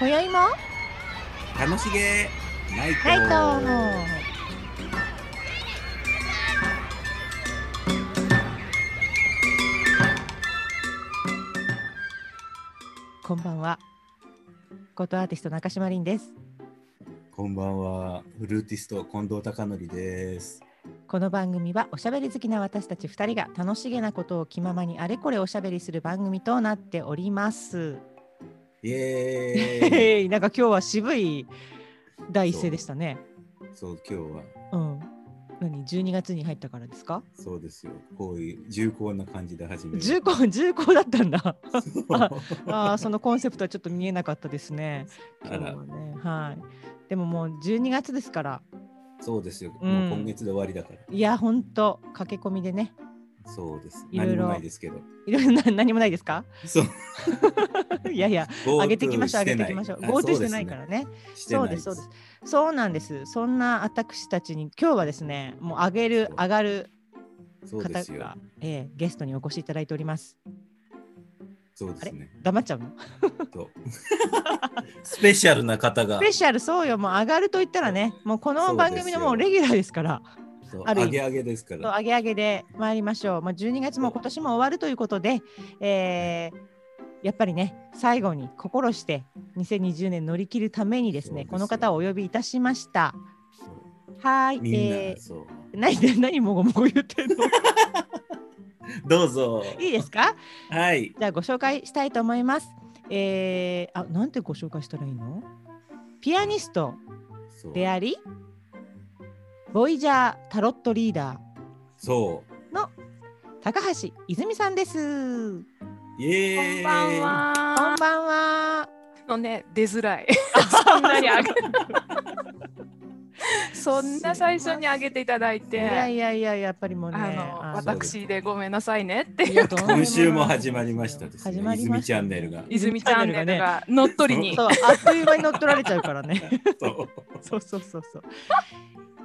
今宵も楽しげナイトナイトこんばんはコートアーティスト中島凛ですこんばんはフルーティスト近藤貴則ですこの番組はおしゃべり好きな私たち2人が楽しげなことを気ままにあれこれおしゃべりする番組となっております。イエーイ なんか今日は渋い第一声でしたね。そう今日はうん。何？12月に入ったからですか？そうですよこういう重厚な感じで始める重厚重厚だったんだ。ああそのコンセプトはちょっと見えなかったですね。今日はねはい。でももう12月ですから。そうですよ、うんもう今月で終わりだからいや本当駆け込みでね。そうですいろいろ何もないですけどいろいろな何もないですか？そう いやいや上げていきましょう上げていきいましょう。あ GoTo してないからね。そうですそうです。そうなんです。そんな私たちに今日はですね、もう上げる上がる方が、えーゲストにお越しいただいております。そうですね黙っちゃうの？スペシャルな方がスペシャルそうよ。もう上がると言ったらね、もうこの番組のもうレギュラーですから、ある上げ上げですからそう上げ上げで参りましょう。まあ12月も今年も終わるということで、えーやっぱりね最後に心して2020年乗り切るためにですねこの方をお呼びいたしました。はーい。みんな、えそうー、何何もごもご言ってんの？どうぞいいですか？はいじゃあご紹介したいと思います。えー、あ、なんてご紹介したらいいの？ピアニストであり、ボイジャータロットリーダーそうの高橋泉さんです。イエーイこんばんこんは。ばんは。のね出づらい。そんなにあげ。そんな最初にあげていただいいて、やいやいややっぱりもうね、あのあ私でごめんなさいねっていうも今週も始まりましたですね始まりました泉チャンネルが泉チャンネルが乗っ取りに。そうあっという間に乗っ取られちゃうからね。そうそうそうそうそう。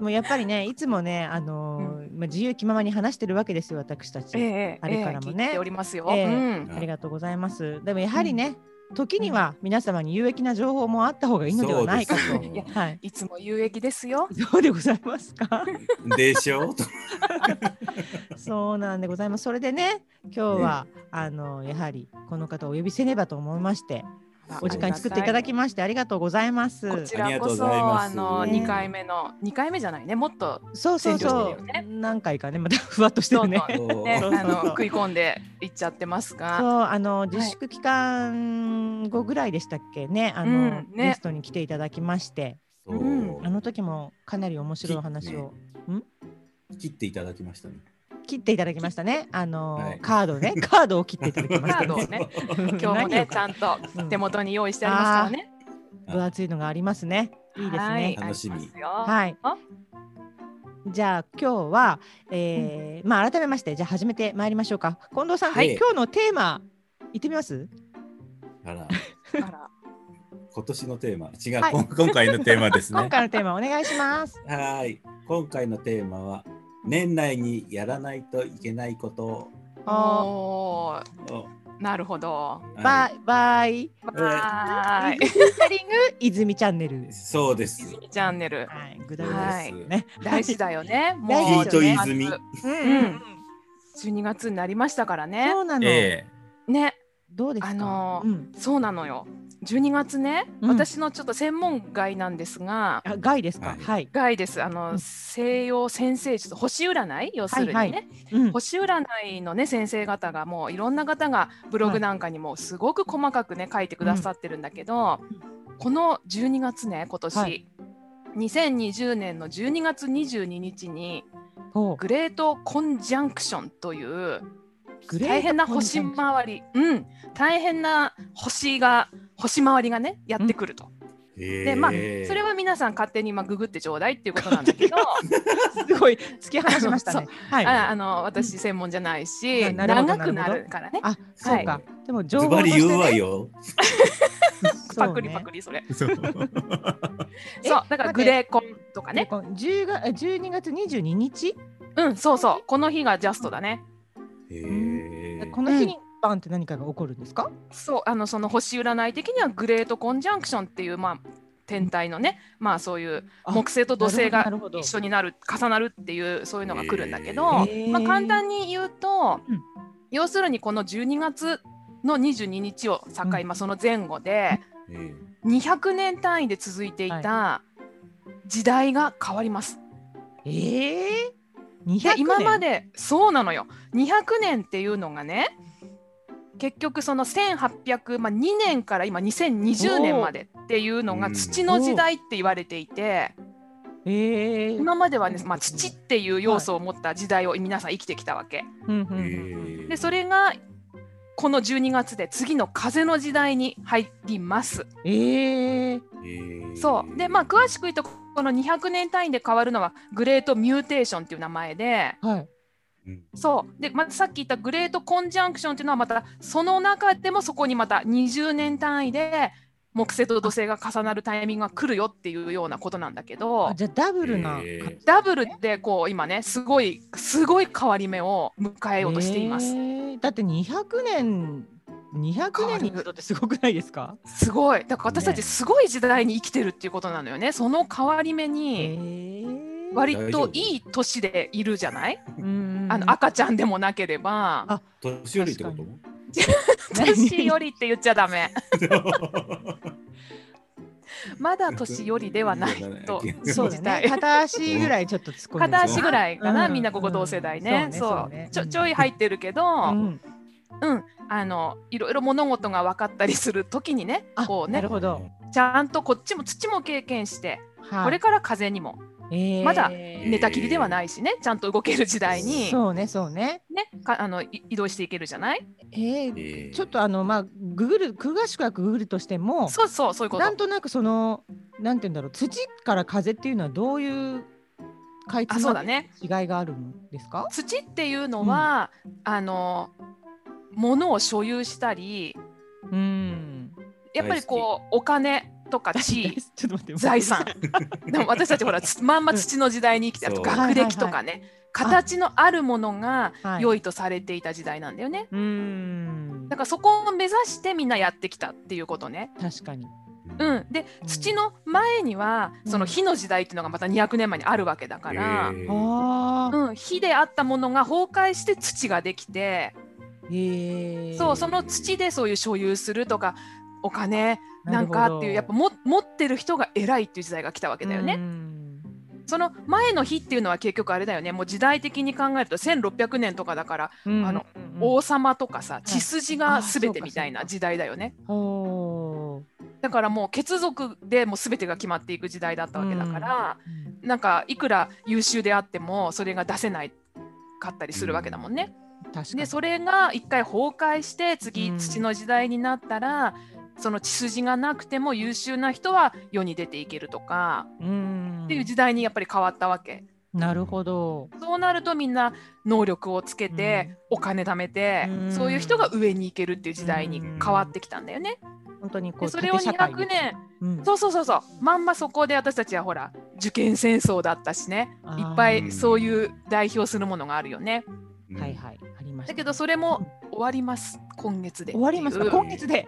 もうやっぱりねいつもねあのーまあ自由気ままに話してるわけですよ私たち。ええあれからもねええ聞いておりますよ。ええうん。ありがとうございます。でもやはりね、時には皆様に有益な情報もあった方がいいのではないかと。いやはい。いつも有益ですよ。そうでございますか。でしょ？そうなんでございます。それでね、今日は、あのやはりこの方をお呼びせねばと思いまして、お時間作っていただきましてありがとうございます。こちらこそあのね二回目の二回目じゃないね。もっとそうそうそう、何回かねまた ふわっとしてるね。ねあの食い込んでいっちゃってますが。そうあの自粛期間後ぐらいでしたっけね、あの、うんね。ゲストに来ていただきまして、そう。うんあの時もかなり面白いお話を、切っていただきましたね切っていただきましたね。あの、はいカードね、カードを切っていただきましたカードをね。ねうん今日もねちゃんと手元に用意してありますからね。分厚いのがありますね。いいですはいね。楽しみはいあ？じゃあ今日は、えーまあ改めましてじゃあ始めてまいりましょうか。近藤さん、はい今日のテーマ言ってみます？あら あら今年のテーマ違う、はい今回のテーマです 今ね回のテーマお願いします。はい今回のテーマは年内にやらないといけないことをなるほど。バイバイ。はーい。イズミチャリング泉チャンネルです。そうです泉チャンネルはい、グダグダはいですね。大事だよね。も う大事ですよねヒート泉うんうん12月になりましたからねそ。うなの。えね、どうですか？あのそうなのよ。12月ね、うん。私のちょっと専門外なんですが、あ、ガイですか？はい。はい。外です。あの、うん。西洋先生術、星占い要するにね、はい。はい。うん、星占いのね先生方がもういろんな方がブログなんかにもすごく細かくね書いてくださってるんだけど、この12月ね今年、はい。2020年の12月22日にグレートコンジャンクションという大変な星回り、うん、大変な星が星回りがねやってくると。えでまあそれは皆さん勝手にまあググってちょうだいっていうことなんだけど、すごい突き放しましたね。はい。ああの私専門じゃないし、長くなるからね。あ、そうか。はいでも情ズ報として、ね、バリ言うわよ。パクリパクリそれ。そうえ そうだからグレーコンとかね。ね。10月12月22日、うんそうそうこの日がジャストだね。この日にバンって何かが起こるんですか？そうあのその星占い的にはグレートコンジャンクションっていうまあ天体のねまあそういうあ木星と土星が一緒になる重なるっていうそういうのが来るんだけど、まあ、簡単に言うと、うん。要するにこの12月の22日を境、うん。まあ、その前後でえ200年単位で続いていた時代が変わります。ええー、200で年今までそうなのよ。200年っていうのがね結局その1800、まあ、2年から今2020年までっていうのが土の時代って言われていてええー、今まではね、まあ、土っていう要素を持った時代を皆さん生きてきたわけ。でそれがこの12月で次の風の時代に入ります。ええー、ええそう。でまあ詳しく言うとこの200年単位で変わるのは great mutation っていう名前ではい。うんそうでまたさっき言った great conjunction っていうのはまたその中でもそこにまた20年単位で木星と土星が重なるタイミングが来るよっていうようなことなんだけどあじゃあダブルな。えーダブルでこう今ねすごいすごい変わり目を迎えようとしています。えーだって200年200年に一度ってすごくないですか？すごい。だから私たちねすごい時代に生きてるっていうことなのよね。その変わり目えにー、割といい年でいるじゃない？うんあの赤ちゃんでもなければ。あ年寄りってこと？年寄りって言っちゃダメ。まだ年寄りではないとそうだ信じたい。ね。片足ぐらいちょっと突っ込んで片足ぐらいかな、うん。みんなここ同世代ね。うん。そそう。ちょちょい入ってるけど、うん。うん、あのいろいろ物事が分かったりするときにね、あこうねなる、ほど。ちゃんとこっちも土も経験して、はいこれから風にもえーまだ寝たきりではないしね、ちゃんと動ける時代にそうねそうね。ね、かあのい移動していけるじゃない？えーええちょっとあのまあググる詳しくはググるとしても、そうそうそういうことなん。となくそのなんて言うんだろう土から風っていうのはどういうかいつあそうまでだね。違いがあるんですか？土っていうのは、あの物を所有したり、うん。やっぱりこうお金とか地位ちょっと待って財産。でも私たちほらつまんま土の時代に生きてあと学歴とかね、形のあるものがはい。良いとされていた時代なんだよね。うん。だからそこを目指してみんなやってきたっていうことね。確かに。うん、でうん。土の前にはうん。その火の時代っていうのがまた200年前にあるわけだから。うん、火であったものが崩壊して土ができて。そうその土でそういう所有するとかお金ななんかっていうやっぱも持ってる人が偉いっていう時代が来たわけだよね。うん。その前の日っていうのは結局あれだよね。もう時代的に考えると1600年とかだから、うん。あのうん王様とかさ血筋があ全てみたいな時代だよね。だからもう血族でもう全てが決まっていく時代だったわけだから、なんかいくら優秀であってもそれが出せないかったりするわけだもんね。確かにでそれが一回崩壊して次うん土の時代になったら、その血筋がなくても優秀な人は世に出ていけるとか、うんっていう時代にやっぱり変わったわけ。なるほど。そうなるとみんな能力をつけて、お金貯めて、うんそういう人が上に行けるっていう時代に変わってきたんだよね。本当にこうでそれを縦社会200年うんそうそうそうそうまんまそこで私たちはほら受験戦争だったしねいっぱいそういう代表するものがあるよね。うんはいはい。だけどそれも終わります。今月で。終わります今月で？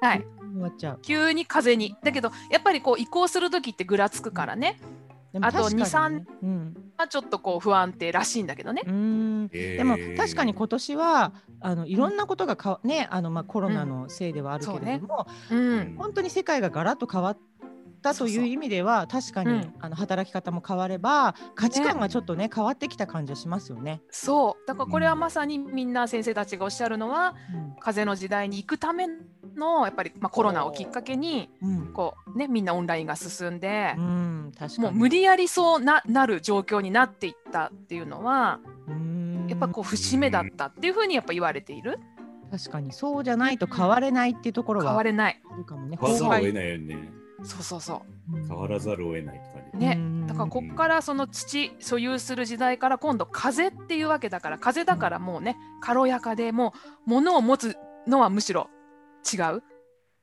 はい。終わっちゃう。急に風に。だけどやっぱりこう移行する時ってぐらつくからね、あと確かにね。2うん。まあ、ちょっとこう不安定らしいんだけどね。でも確かに今年はあのいろんなことがかわねあのまあコロナのせいではあるけれども、うん、本当に世界がガラッと変わったという意味では確かに、うん。あの働き方も変われば価値観がちょっとね変わってきた感じはしますよね。そう。だからこれはまさにみんな先生たちがおっしゃるのは風の時代に行くためのやっぱり、まあ、コロナをきっかけにうん。こう、ね、みんなオンラインが進んでう、ん、確かに。もう無理やりそうななる状況になっていったっていうのはうん。やっぱこう節目だったっていうふうにやっぱ言われている。確かに。そうじゃないと変われないっていうところは変われない。あるかもね。変わらざるを得い。ないよね。そうそうそう。ん変わらざるを得ないって感じ。うね。うん。だからこっからその土所有する時代から今度風っていうわけだから風だからもうね軽やかでもう物を持つのはむしろ違う。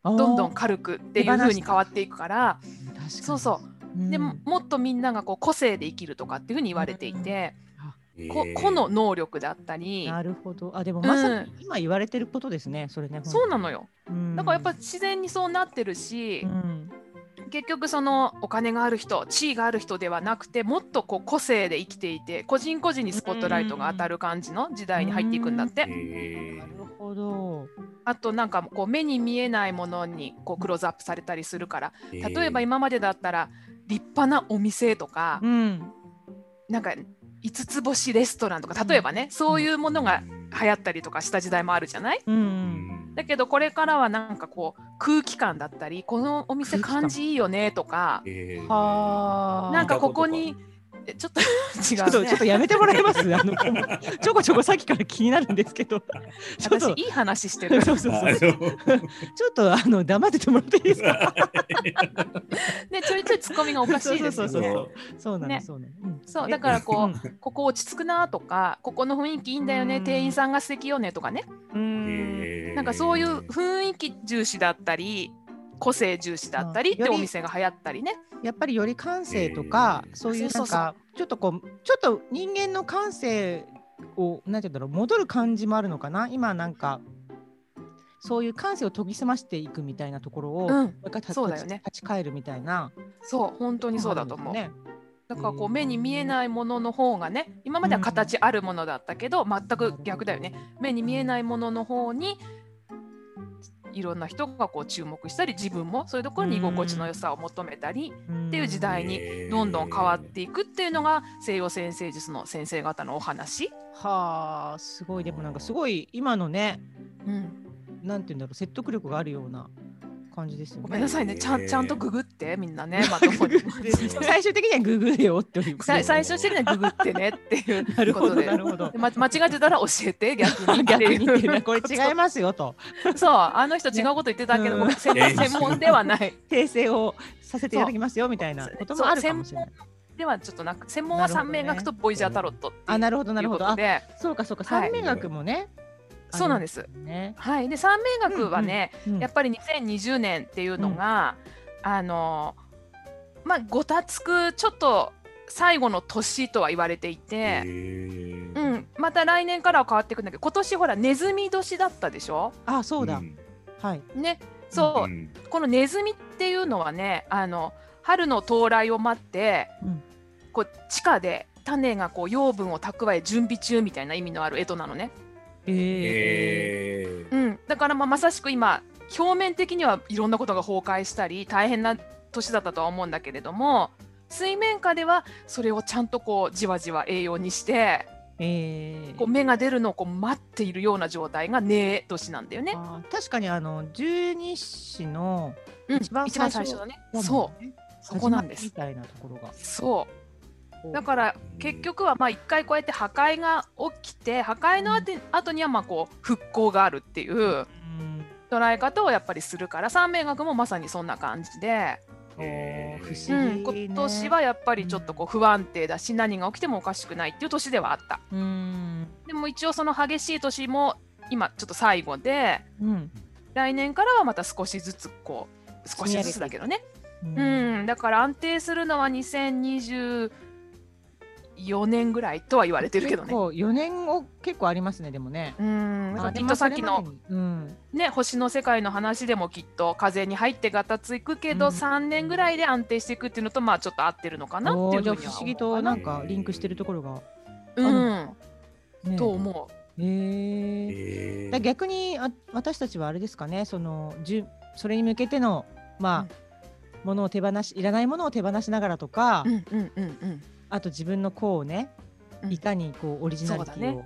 どんどん軽くっていう風に変わっていくからそうそう。うん。でももっとみんながこう個性で生きるとかっていうふうに言われていて、えこ個の能力だったりなるほど。あでもまさに今言われてることですね、それねそうなのよ。うん。だからやっぱ自然にそうなってるし、うん結局そのお金がある人地位がある人ではなくてもっとこう個性で生きていて個人個人にスポットライトが当たる感じの時代に入っていくんだって。へなるほど。あとなんかこう目に見えないものにこうクローズアップされたりするから。ー例えば今までだったら立派なお店とかうんなんか5つ星レストランとか例えばねそういうものが流行ったりとかした時代もあるじゃない？うんだけどこれからはなんかこう空気感だったりこのお店感感じいいよねとかへー。はあ。なんかここにえちょっと 違ちょっとうねちょっとやめてもらえます？あのちょこちょこさっきから気になるんですけど。ちょっと。私いい話してる。そうそうそう。ちょっとあの黙っててもらっていいですか？でちょいちょいツッコミがおかしいですよそうねそうそう。なの、ね。そうなの、うん。そうだからこうん。うここ落ち着くなとかここの雰囲気いいんだよねうん。店員さんが素敵よねとかね。うんなんかそういう雰囲気重視だったり個性重視だったりってお店が流行ったりね。やっぱりより感性とか、えーそういうなんかちょっとこうちょっと人間の感性をなんて言うんだろう戻る感じもあるのかな。今なんかそういう感性を研ぎ澄ましていくみたいなところを、うん。もう一回立そうだよね。立ち返るみたいな。そう本当にそうだと思う、ね。だからこう目に見えないものの方がね今までは形あるものだったけど、全く逆だよね。目に見えないものの方にいろんな人がこう注目したり自分もそういうところに居心地の良さを求めたりっていう時代にどんどん変わっていくっていうのが西洋先生術の先生方のお話。はあすごい。でもなんかすごい今のねうん、なんて言うんだろう説得力があるような感じですよね。ごめんなさいね。ちゃんちゃんとググってみんなねまともに。最終的にはググれよっていうことさ最終的にはググってねっていうなるほどことでなるほど。で。ま間違えてたら教えて 逆に。逆に。っていうこれ違いますよと。そうあの人違うこと言ってたけど、うんごめん専門専門ではない。訂正をさせていただきますよみたいなこともあるかもしれない。ではちょっとなく専門はなるほどね。三名学とボイジャータロットあなるほどなるほど。そうかそうか。はい。三名学もね。そうなんです。ね。はい。で三名学はね、うんやっぱり2020年っていうのが、あのまあごたつくちょっと最後の年とは言われていて、うん、また来年からは変わっていくんだけど今年ほらネズミ年だったでしょ？あそうだ。ん。はい。ね。そう、ん。このネズミっていうのはねあの春の到来を待って、うん。こう地下で種がこう養分を蓄え準備中みたいな意味のある干支なのね、えーうん、だからまあまさしく今表面的にはいろんなことが崩壊したり大変な年だったとは思うんだけれども水面下ではそれをちゃんとこうじわじわ栄養にしてええ。こう芽が出るのをこう待っているような状態が根年なんだよね。あー確かにあの十二支のうん一番最初最初だね。そうそこなんですみたいなところが。そうだから結局はまあ一回こうやって破壊が起きて破壊の後後にはまあこう復興があるっていううん。捉え方をやっぱりするから三名学もまさにそんな感じで、おー。不うん、思議、ね。今年はやっぱりちょっとこう不安定だし何が起きてもおかしくないっていう年ではあった。うん。でも一応その激しい年も今ちょっと最後でうん。来年からはまた少しずつこう少しずつだけどね。うん、だから安定するのは2024年ぐらいとは言われてるけどね。結構4年を結構ありますねでもね。うん、きっとさっきの、、うん、ね、星の世界の話でもきっと風に入ってガタついくけど、うん。3年ぐらいで安定していくっていうのとまあちょっと合ってるのかなっていうふうにはおーじゃあ不思議となんかリンクしてるところが、うん、ね、と思へえへー。だ逆にあ私たちはあれですかねそのじゅそれに向けてのまあ、ものを手放しいらないものを手放しながらとか、う。うんうんうんうん。あと自分の子をね、うん。いかにこうオリジナリティを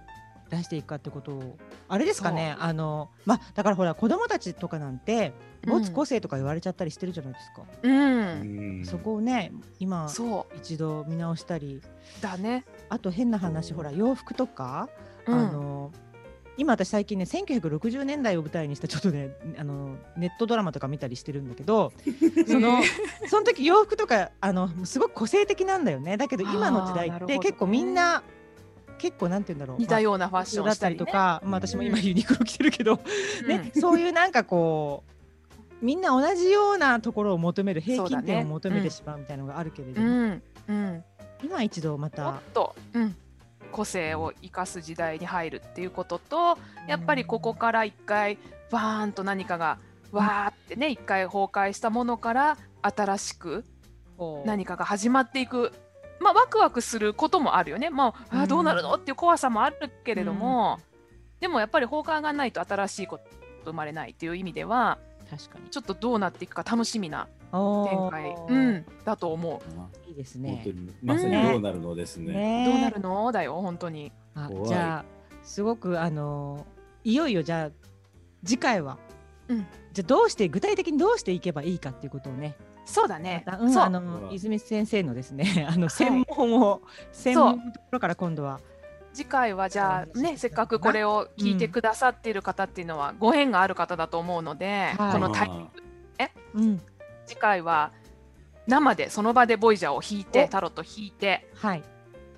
出していくかってことをあれですかねあのまあだからほら子供たちとかなんて持つ個性とか言われちゃったりしてるじゃないですか、うん、うん。そこをね今そ一度見直したり。うだね。あと変な話ほら洋服とか、うん。あの今私最近ね1960年代を舞台にしたちょっとねあのネットドラマとか見たりしてるんだけど そのその時洋服とかあのすごく個性的なんだよね。だけど今の時代って結構みんな結構なんて言うんだろう。似たうようなファッションだったたり、とか、まあ、私も今うんユニクロ着てるけど、うん。ね、そういうなんかこうみんな同じようなところを求める平均点を求めてしまうみたいなのがあるけれども、今一度まもたっと、うん、個性を生かす時代に入るっていうこととやっぱりここから一回バーンと何かがわーってね一回崩壊したものから新しく何かが始まっていく。まあワクワクすることもあるよね。まああーどうなるのっていう怖さもあるけれども、でもやっぱり崩壊がないと新しいこと生まれないっていう意味では確かに。ちょっとどうなっていくか楽しみなお展開、うん、だと思う。いいです本ね当にまさにどうなるのですね。ね。どうなるの？だよ本当に。あじゃあすごくあのいよいよじゃあ次回は、うん。じゃあどうして具体的にどうしていけばいいかっていうことをねそうだね。ま。たうんそう。あのうん泉先生のですね あの専門を、専門のところから今度は次回はじゃあねせっかくこれを聞いてくださっている方っていうのはご縁がある方だと思うので、はい。このタイうん次回は生でその場でボイジャーを引いてお。タロット引いてはい。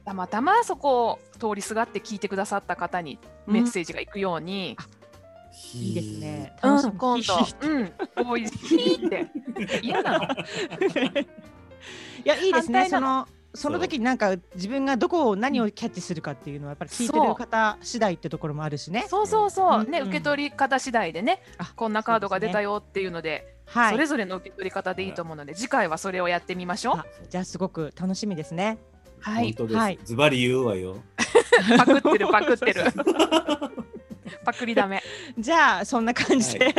たまたまそこを通りすがって聞いてくださった方にメッセージが行くように、いいですね。うん楽しみ。今度、うん、ボイジャーって。嫌な。のいやいいですね。そのその時になんか自分がどこを何をキャッチするかっていうのはやっぱり聞いてる方次第ってところもあるしね。そうそうそう、ねうん。うん。受け取り方次第でねあこんなカードが出たよっていうのではい。それぞれの受け取り方でいいと思うので、次回はそれをやってみましょう。あ。じゃあすごく楽しみですね。はい、本当です。はい。ズバリ言うわよ。パクってるパクってる。パクリダメ。じゃあそんな感じで、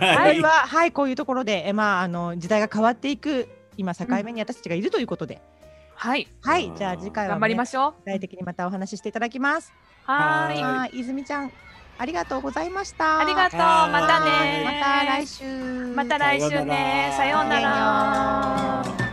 は はい。い、ははいこういうところでえまああの時代が変わっていく今境目に私たちがいるということで、はい、はい。じゃあ次回は、頑張りまししょう。具体的にまたお話ししていただきます。はい。泉ちゃんありがとうございましたありがとう。またはいね。また来週また来週ね。さようなら。